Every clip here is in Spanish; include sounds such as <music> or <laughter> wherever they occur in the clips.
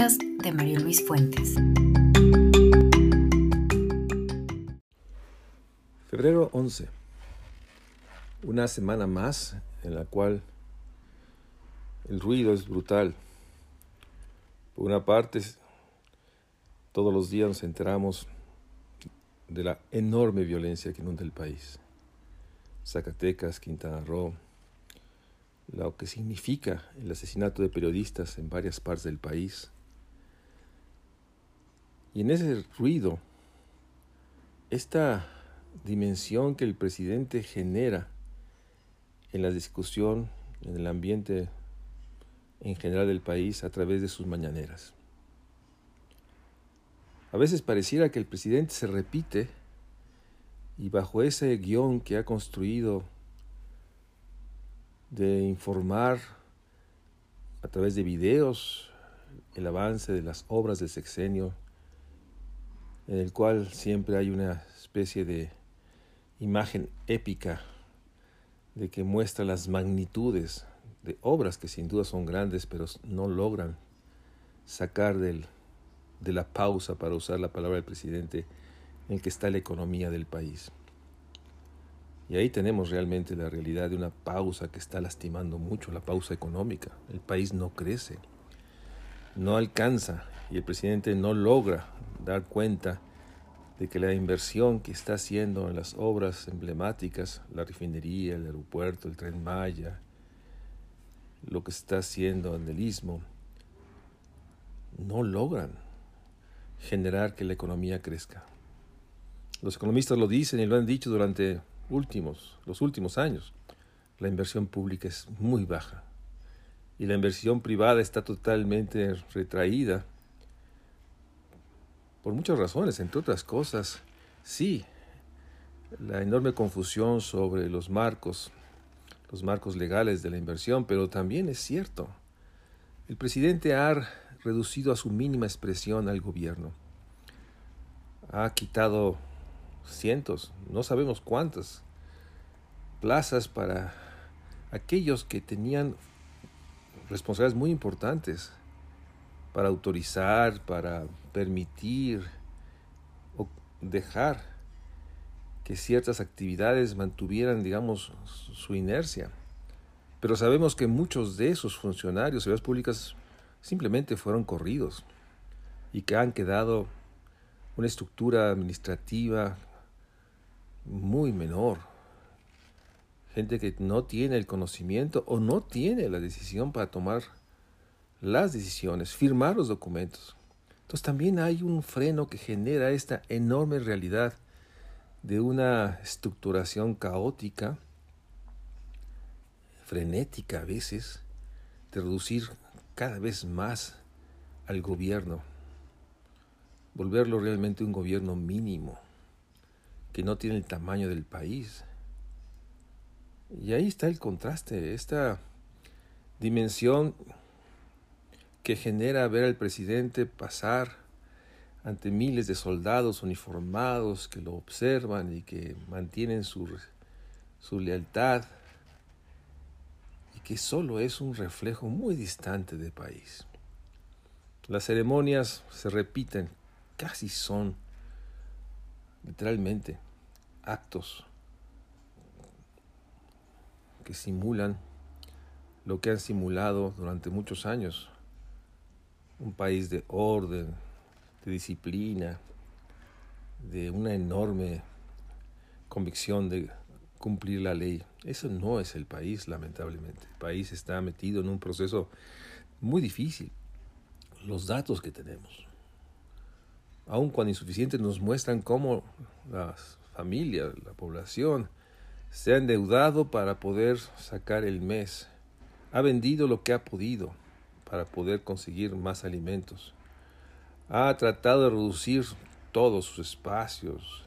de Mario Luis Fuentes. Febrero 11. Una semana más en la cual el ruido es brutal. Por una parte, todos los días nos enteramos de la enorme violencia que inunda el país. Zacatecas, Quintana Roo, lo que significa el asesinato de periodistas en varias partes del país. Y en ese ruido, esta dimensión que el presidente genera en la discusión, en el ambiente en general del país a través de sus mañaneras. A veces pareciera que el presidente se repite y bajo ese guion que ha construido de informar a través de videos el avance de las obras del sexenio, en el cual siempre hay una especie de imagen épica de que muestra las magnitudes de obras que sin duda son grandes, pero no logran sacar del, de la pausa, para usar la palabra del presidente, en que está la economía del país. Y ahí tenemos realmente la realidad de una pausa que está lastimando mucho, la pausa económica. El país no crece, no alcanza y el presidente no logra dar cuenta de que la inversión que está haciendo en las obras emblemáticas, la refinería, el aeropuerto, el tren Maya, lo que está haciendo en el istmo, no logran generar que la economía crezca. Los economistas lo dicen y lo han dicho durante últimos, los últimos años. La inversión pública es muy baja y la inversión privada está totalmente retraída por muchas razones, entre otras cosas, sí, la enorme confusión sobre los marcos, los marcos legales de la inversión, pero también es cierto, el presidente ha reducido a su mínima expresión al gobierno, ha quitado cientos, no sabemos cuántas, plazas para aquellos que tenían responsabilidades muy importantes para autorizar, para permitir o dejar que ciertas actividades mantuvieran, digamos, su inercia. Pero sabemos que muchos de esos funcionarios de las públicas simplemente fueron corridos y que han quedado una estructura administrativa muy menor. Gente que no tiene el conocimiento o no tiene la decisión para tomar las decisiones, firmar los documentos. Entonces también hay un freno que genera esta enorme realidad de una estructuración caótica, frenética a veces, de reducir cada vez más al gobierno, volverlo realmente un gobierno mínimo, que no tiene el tamaño del país. Y ahí está el contraste, esta dimensión que genera ver al presidente pasar ante miles de soldados uniformados que lo observan y que mantienen su, su lealtad y que solo es un reflejo muy distante del país. Las ceremonias se repiten, casi son literalmente actos que simulan lo que han simulado durante muchos años un país de orden, de disciplina, de una enorme convicción de cumplir la ley. Eso no es el país, lamentablemente. El país está metido en un proceso muy difícil. Los datos que tenemos, aun cuando insuficientes, nos muestran cómo las familias, la población, se ha endeudado para poder sacar el mes. Ha vendido lo que ha podido para poder conseguir más alimentos. Ha tratado de reducir todos sus espacios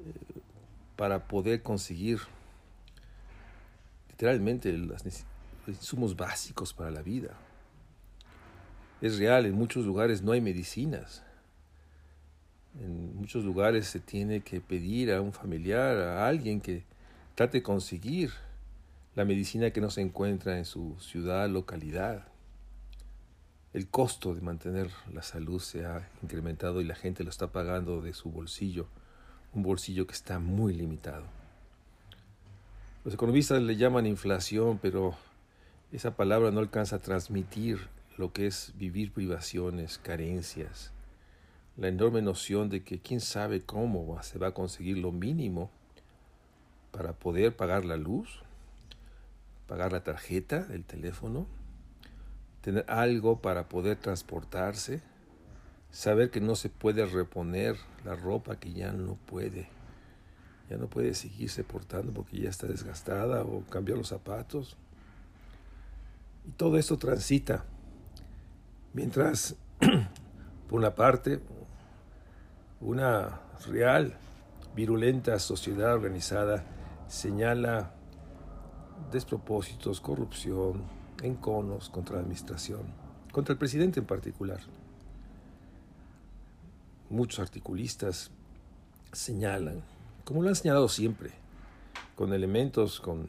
eh, para poder conseguir literalmente los insumos básicos para la vida. Es real, en muchos lugares no hay medicinas. En muchos lugares se tiene que pedir a un familiar, a alguien que trate de conseguir la medicina que no se encuentra en su ciudad, localidad. El costo de mantener la salud se ha incrementado y la gente lo está pagando de su bolsillo, un bolsillo que está muy limitado. Los economistas le llaman inflación, pero esa palabra no alcanza a transmitir lo que es vivir privaciones, carencias, la enorme noción de que quién sabe cómo se va a conseguir lo mínimo para poder pagar la luz, pagar la tarjeta, el teléfono, tener algo para poder transportarse, saber que no se puede reponer la ropa que ya no puede, ya no puede seguirse portando porque ya está desgastada o cambiar los zapatos. Y todo esto transita. Mientras, <clears throat> por una parte, una real, virulenta sociedad organizada señala despropósitos, corrupción, enconos contra la administración, contra el presidente en particular. Muchos articulistas señalan, como lo han señalado siempre, con elementos, con,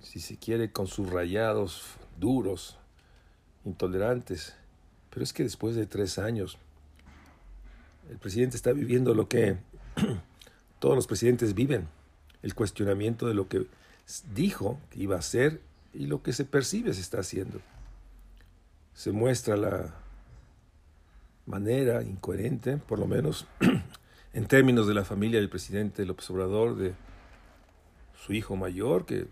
si se quiere, con subrayados duros, intolerantes. Pero es que después de tres años, el presidente está viviendo lo que <clears throat> todos los presidentes viven, el cuestionamiento de lo que dijo que iba a hacer y lo que se percibe se está haciendo. Se muestra la manera incoherente, por lo menos <clears throat> en términos de la familia del presidente López Obrador, de su hijo mayor, que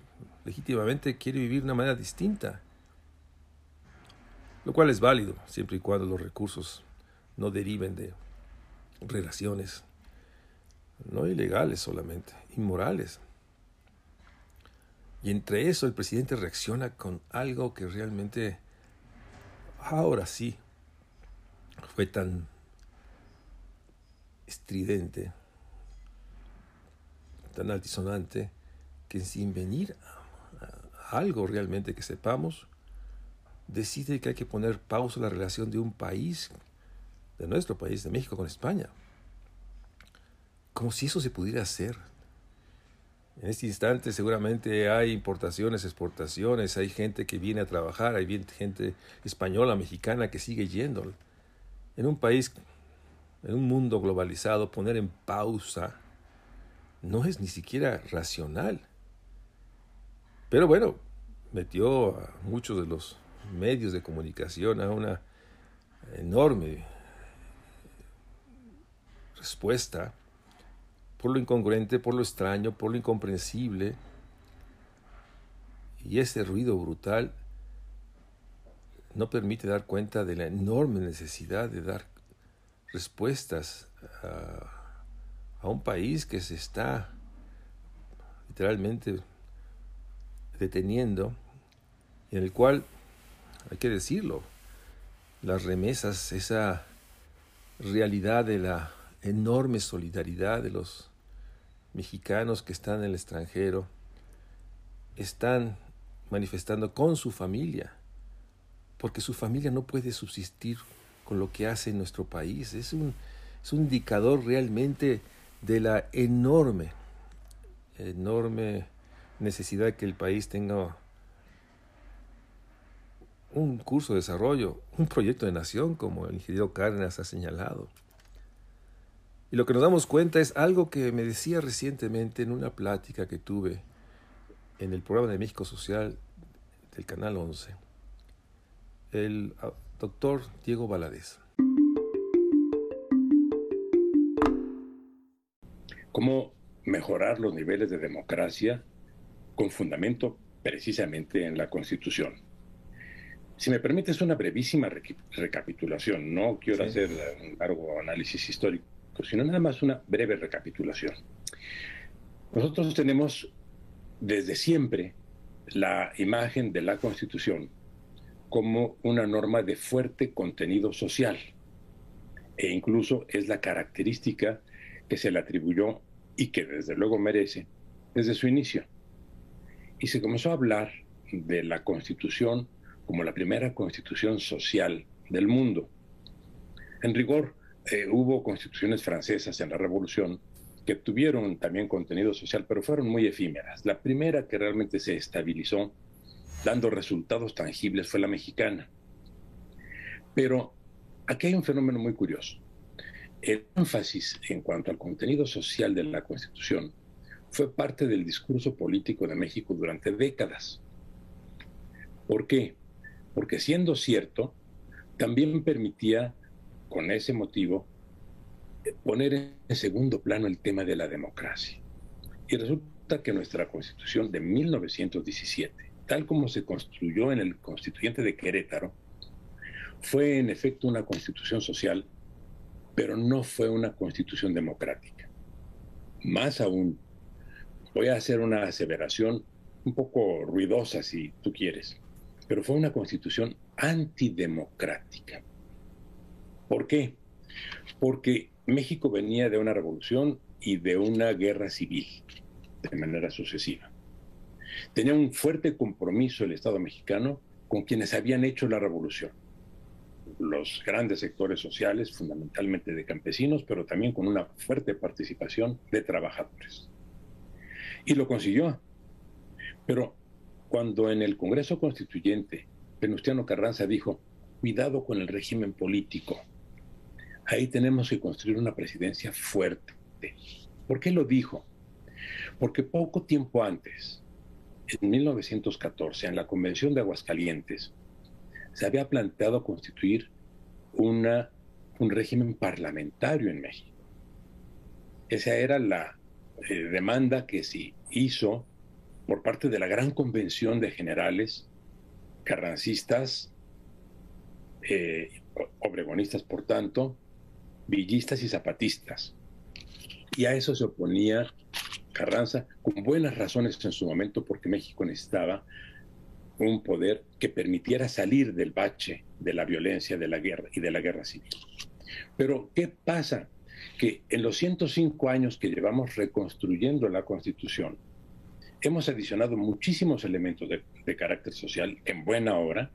legítimamente quiere vivir de una manera distinta, lo cual es válido, siempre y cuando los recursos no deriven de relaciones no ilegales solamente, inmorales. Y entre eso el presidente reacciona con algo que realmente, ahora sí, fue tan estridente, tan altisonante, que sin venir a, algo realmente que sepamos, decide que hay que poner pausa a la relación de un país, de nuestro país, de México con España. Como si eso se pudiera hacer. En este instante seguramente hay importaciones, exportaciones, hay gente que viene a trabajar, hay gente española, mexicana que sigue yendo. En un país, en un mundo globalizado, poner en pausa no es ni siquiera racional. Pero bueno, metió a muchos de los medios de comunicación a una enorme respuesta por lo incongruente, por lo extraño, por lo incomprensible. Y ese ruido brutal no permite dar cuenta de la enorme necesidad de dar respuestas a, un país que se está literalmente deteniendo y en el cual, hay que decirlo, las remesas, esa realidad de la enorme solidaridad de los mexicanos que están en el extranjero, están manifestando con su familia, porque su familia no puede subsistir con lo que hace en nuestro país. Es un, es un indicador realmente de la enorme, enorme necesidad que el país tenga un curso de desarrollo, un proyecto de nación, como el ingeniero Cárdenas ha señalado. Y lo que nos damos cuenta es algo que me decía recientemente en una plática que tuve en el programa de México Social del Canal 11, el ah, doctor Diego Valadez. ¿Cómo mejorar los niveles de democracia con fundamento precisamente en la Constitución? Si me permites una brevísima recapitulación, no quiero hacer un largo análisis histórico sino nada más una breve recapitulación. Nosotros tenemos desde siempre la imagen de la Constitución como una norma de fuerte contenido social e incluso es la característica que se le atribuyó y que desde luego merece desde su inicio. Y se comenzó a hablar de la Constitución como la primera constitución social del mundo. En rigor, eh, hubo constituciones francesas en la Revolución que tuvieron también contenido social, pero fueron muy efímeras. La primera que realmente se estabilizó dando resultados tangibles fue la mexicana. Pero aquí hay un fenómeno muy curioso. El énfasis en cuanto al contenido social de la Constitución fue parte del discurso político de México durante décadas. ¿Por qué? Porque siendo cierto, también permitía, con ese motivo, poner en segundo plano el tema de la democracia. Y resulta que nuestra constitución de 1917, tal como se construyó en el constituyente de Querétaro, fue en efecto una constitución social, pero no fue una constitución democrática. Más aún, voy a hacer una aseveración un poco ruidosa si tú quieres, pero fue una constitución antidemocrática. ¿Por qué? Porque México venía de una revolución y de una guerra civil de manera sucesiva. Tenía un fuerte compromiso el Estado mexicano con quienes habían hecho la revolución. Los grandes sectores sociales, fundamentalmente de campesinos, pero también con una fuerte participación de trabajadores. Y lo consiguió. Pero cuando en el Congreso Constituyente Venustiano Carranza dijo, cuidado con el régimen político, ahí tenemos que construir una presidencia fuerte. ¿Por qué lo dijo? Porque poco tiempo antes, en 1914, en la Convención de Aguascalientes, se había planteado constituir una, un régimen parlamentario en México. Esa era la eh, demanda que se hizo por parte de la gran convención de generales carrancistas, eh, obregonistas por tanto, villistas y zapatistas. Y a eso se oponía Carranza con buenas razones en su momento porque México necesitaba un poder que permitiera salir del bache de la violencia de la guerra y de la guerra civil. Pero ¿qué pasa? Que en los 105 años que llevamos reconstruyendo la Constitución, hemos adicionado muchísimos elementos de, carácter social en buena hora,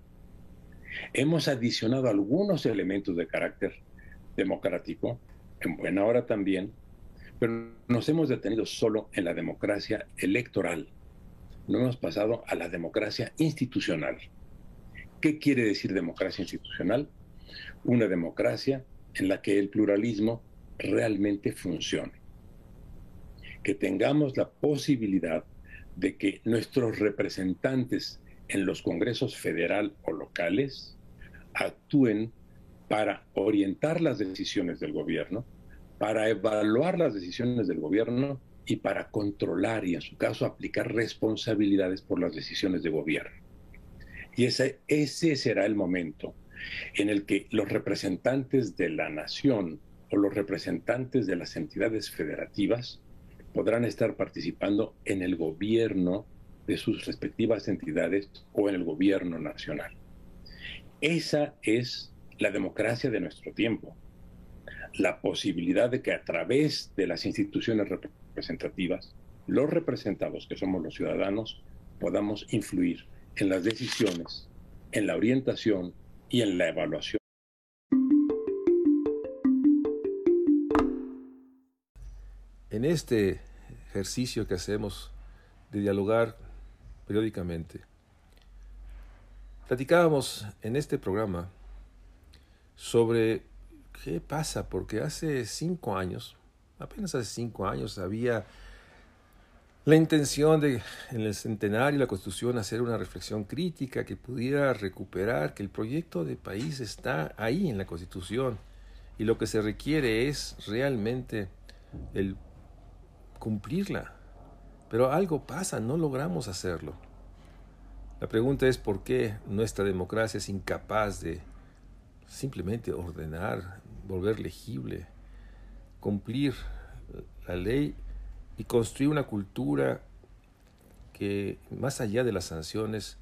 hemos adicionado algunos elementos de carácter democrático, en buena hora también, pero nos hemos detenido solo en la democracia electoral. No hemos pasado a la democracia institucional. ¿Qué quiere decir democracia institucional? Una democracia en la que el pluralismo realmente funcione. Que tengamos la posibilidad de que nuestros representantes en los congresos federal o locales actúen para orientar las decisiones del gobierno, para evaluar las decisiones del gobierno y para controlar y en su caso aplicar responsabilidades por las decisiones de gobierno. Y ese, ese será el momento en el que los representantes de la nación o los representantes de las entidades federativas podrán estar participando en el gobierno de sus respectivas entidades o en el gobierno nacional. Esa es la democracia de nuestro tiempo, la posibilidad de que a través de las instituciones representativas, los representados que somos los ciudadanos, podamos influir en las decisiones, en la orientación y en la evaluación. En este ejercicio que hacemos de dialogar periódicamente, platicábamos en este programa sobre qué pasa, porque hace cinco años, apenas hace cinco años, había la intención de, en el centenario de la Constitución, hacer una reflexión crítica que pudiera recuperar que el proyecto de país está ahí en la Constitución y lo que se requiere es realmente el cumplirla. Pero algo pasa, no logramos hacerlo. La pregunta es por qué nuestra democracia es incapaz de simplemente ordenar, volver legible, cumplir la ley y construir una cultura que más allá de las sanciones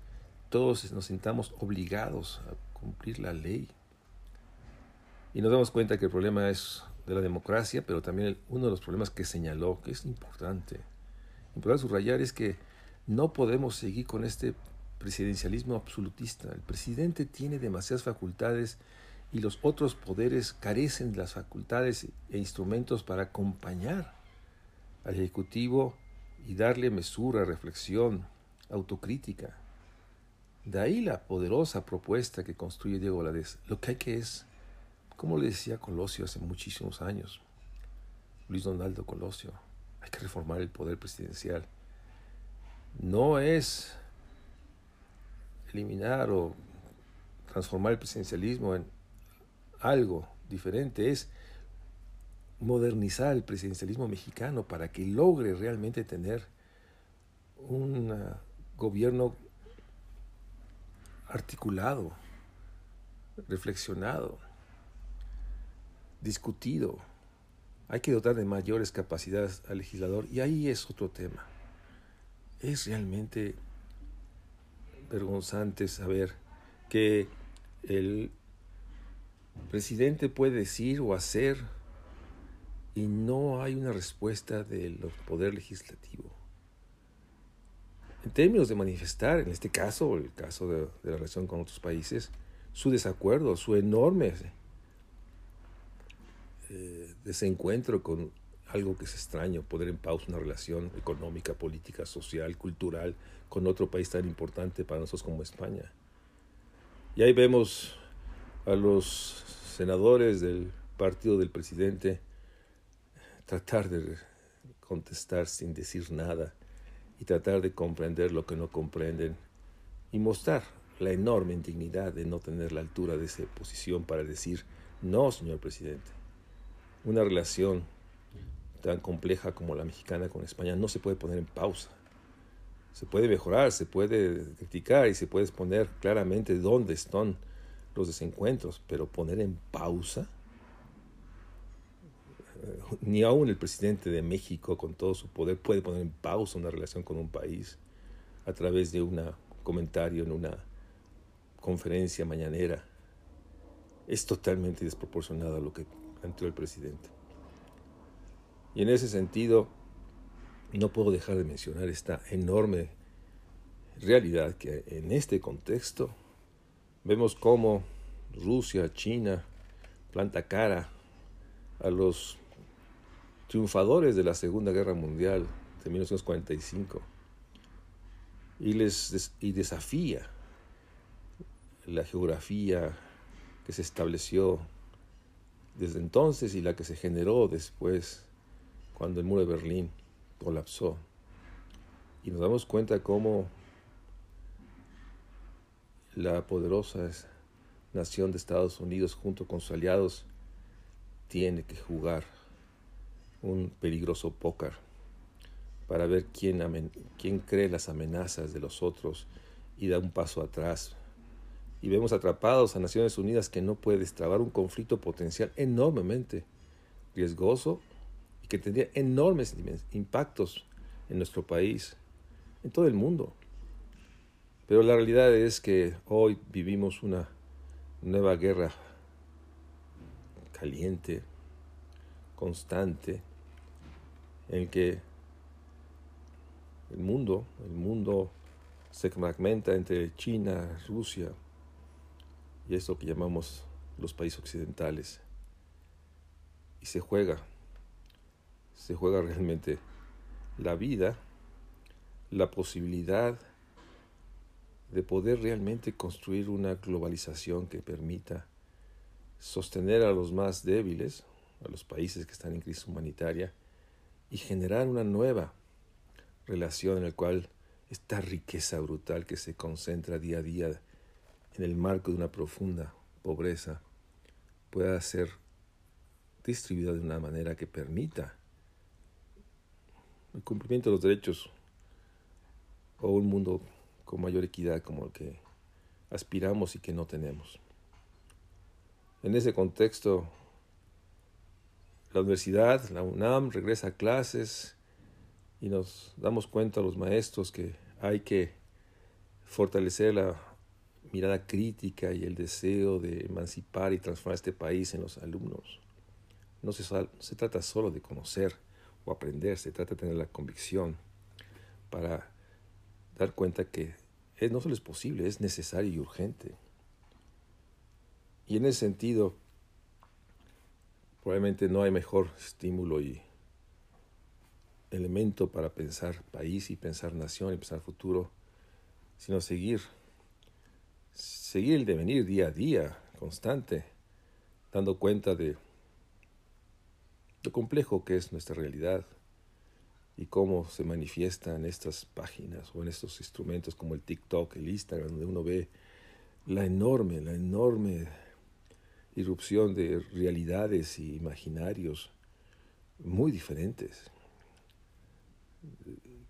todos nos sintamos obligados a cumplir la ley. Y nos damos cuenta que el problema es de la democracia, pero también uno de los problemas que señaló, que es importante, importante subrayar, es que no podemos seguir con este presidencialismo absolutista. El presidente tiene demasiadas facultades y los otros poderes carecen de las facultades e instrumentos para acompañar al Ejecutivo y darle mesura, reflexión, autocrítica. De ahí la poderosa propuesta que construye Diego Valadez. Lo que hay que es, como le decía Colosio hace muchísimos años, Luis Donaldo Colosio, hay que reformar el poder presidencial. No es eliminar o transformar el presidencialismo en algo diferente, es modernizar el presidencialismo mexicano para que logre realmente tener un gobierno articulado, reflexionado, discutido. Hay que dotar de mayores capacidades al legislador y ahí es otro tema. Es realmente vergonzante saber que el presidente puede decir o hacer y no hay una respuesta del poder legislativo. En términos de manifestar, en este caso, el caso de, la relación con otros países, su desacuerdo, su enorme eh, desencuentro con algo que es extraño, poner en pausa una relación económica, política, social, cultural con otro país tan importante para nosotros como España. Y ahí vemos a los senadores del partido del presidente tratar de contestar sin decir nada y tratar de comprender lo que no comprenden y mostrar la enorme indignidad de no tener la altura de esa posición para decir, no, señor presidente, una relación tan compleja como la mexicana con España no se puede poner en pausa. Se puede mejorar, se puede criticar y se puede exponer claramente dónde están los desencuentros, pero poner en pausa ni aún el presidente de México, con todo su poder, puede poner en pausa una relación con un país a través de un comentario en una conferencia mañanera. Es totalmente desproporcionado a lo que planteó el presidente. Y en ese sentido, no puedo dejar de mencionar esta enorme realidad que en este contexto vemos cómo Rusia, China, planta cara a los triunfadores de la Segunda Guerra Mundial de 1945 y, les, y desafía la geografía que se estableció desde entonces y la que se generó después cuando el muro de Berlín colapsó. Y nos damos cuenta cómo la poderosa nación de Estados Unidos junto con sus aliados tiene que jugar un peligroso póker para ver quién, quién cree las amenazas de los otros y da un paso atrás. Y vemos atrapados a Naciones Unidas que no puede destrabar un conflicto potencial enormemente riesgoso y que tendría enormes impactos en nuestro país, en todo el mundo. Pero la realidad es que hoy vivimos una nueva guerra caliente, constante, en que el mundo, el mundo se fragmenta entre China, Rusia y eso que llamamos los países occidentales. Y se juega, se juega realmente la vida, la posibilidad de poder realmente construir una globalización que permita sostener a los más débiles, a los países que están en crisis humanitaria, y generar una nueva relación en la cual esta riqueza brutal que se concentra día a día en el marco de una profunda pobreza pueda ser distribuida de una manera que permita el cumplimiento de los derechos o un mundo con mayor equidad como el que aspiramos y que no tenemos. En ese contexto, la universidad, la UNAM, regresa a clases y nos damos cuenta los maestros que hay que fortalecer la mirada crítica y el deseo de emancipar y transformar este país en los alumnos. No se, se trata solo de conocer o aprender, se trata de tener la convicción para dar cuenta que no solo es posible, es necesario y urgente. Y en ese sentido, Probablemente no hay mejor estímulo y elemento para pensar país y pensar nación y pensar futuro, sino seguir seguir el devenir día a día, constante, dando cuenta de lo complejo que es nuestra realidad y cómo se manifiesta en estas páginas o en estos instrumentos como el TikTok, el Instagram, donde uno ve la enorme, la enorme irrupción de realidades y imaginarios muy diferentes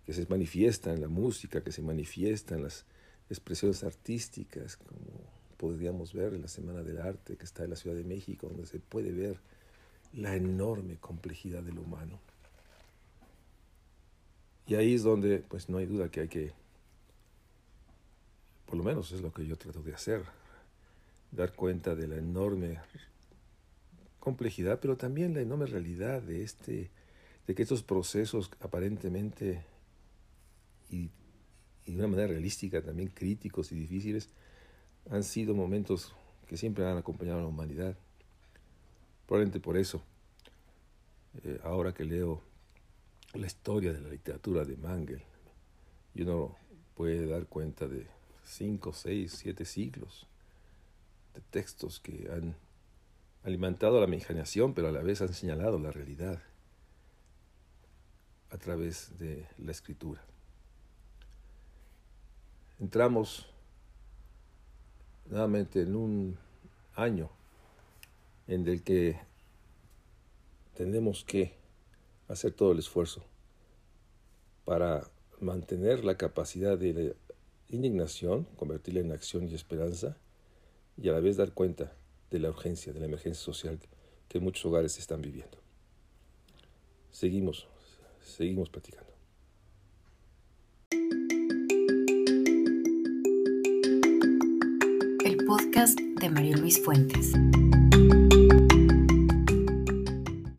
que se manifiestan en la música, que se manifiestan en las expresiones artísticas, como podríamos ver en la Semana del Arte que está en la Ciudad de México, donde se puede ver la enorme complejidad del humano. Y ahí es donde, pues no hay duda que hay que, por lo menos es lo que yo trato de hacer, dar cuenta de la enorme complejidad, pero también la enorme realidad de este, de que estos procesos aparentemente y, de una manera realística también críticos y difíciles han sido momentos que siempre han acompañado a la humanidad. Probablemente por eso, eh, ahora que leo la historia de la literatura de Mangel, y uno puede dar cuenta de cinco, seis, siete siglos de textos que han alimentado la imaginación, pero a la vez han señalado la realidad a través de la escritura. Entramos nuevamente en un año en el que tenemos que hacer todo el esfuerzo para mantener la capacidad de indignación, convertirla en acción y esperanza, y a la vez dar cuenta de la urgencia, de la emergencia social que muchos hogares están viviendo. Seguimos, seguimos platicando. El podcast de María Luis Fuentes.